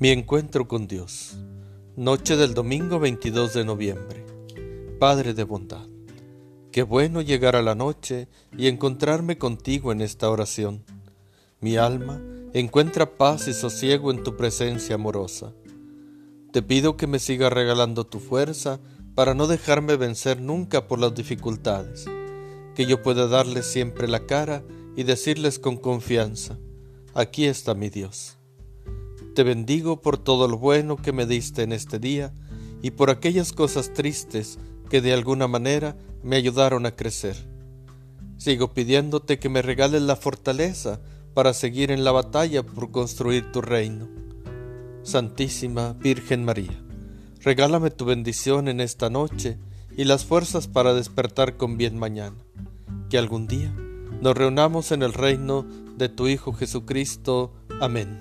Mi encuentro con Dios. Noche del domingo 22 de noviembre. Padre de bondad. Qué bueno llegar a la noche y encontrarme contigo en esta oración. Mi alma encuentra paz y sosiego en tu presencia amorosa. Te pido que me sigas regalando tu fuerza para no dejarme vencer nunca por las dificultades, que yo pueda darles siempre la cara y decirles con confianza, aquí está mi Dios. Te bendigo por todo lo bueno que me diste en este día y por aquellas cosas tristes que de alguna manera me ayudaron a crecer. Sigo pidiéndote que me regales la fortaleza para seguir en la batalla por construir tu reino. Santísima Virgen María, regálame tu bendición en esta noche y las fuerzas para despertar con bien mañana, que algún día nos reunamos en el reino de tu Hijo Jesucristo. Amén.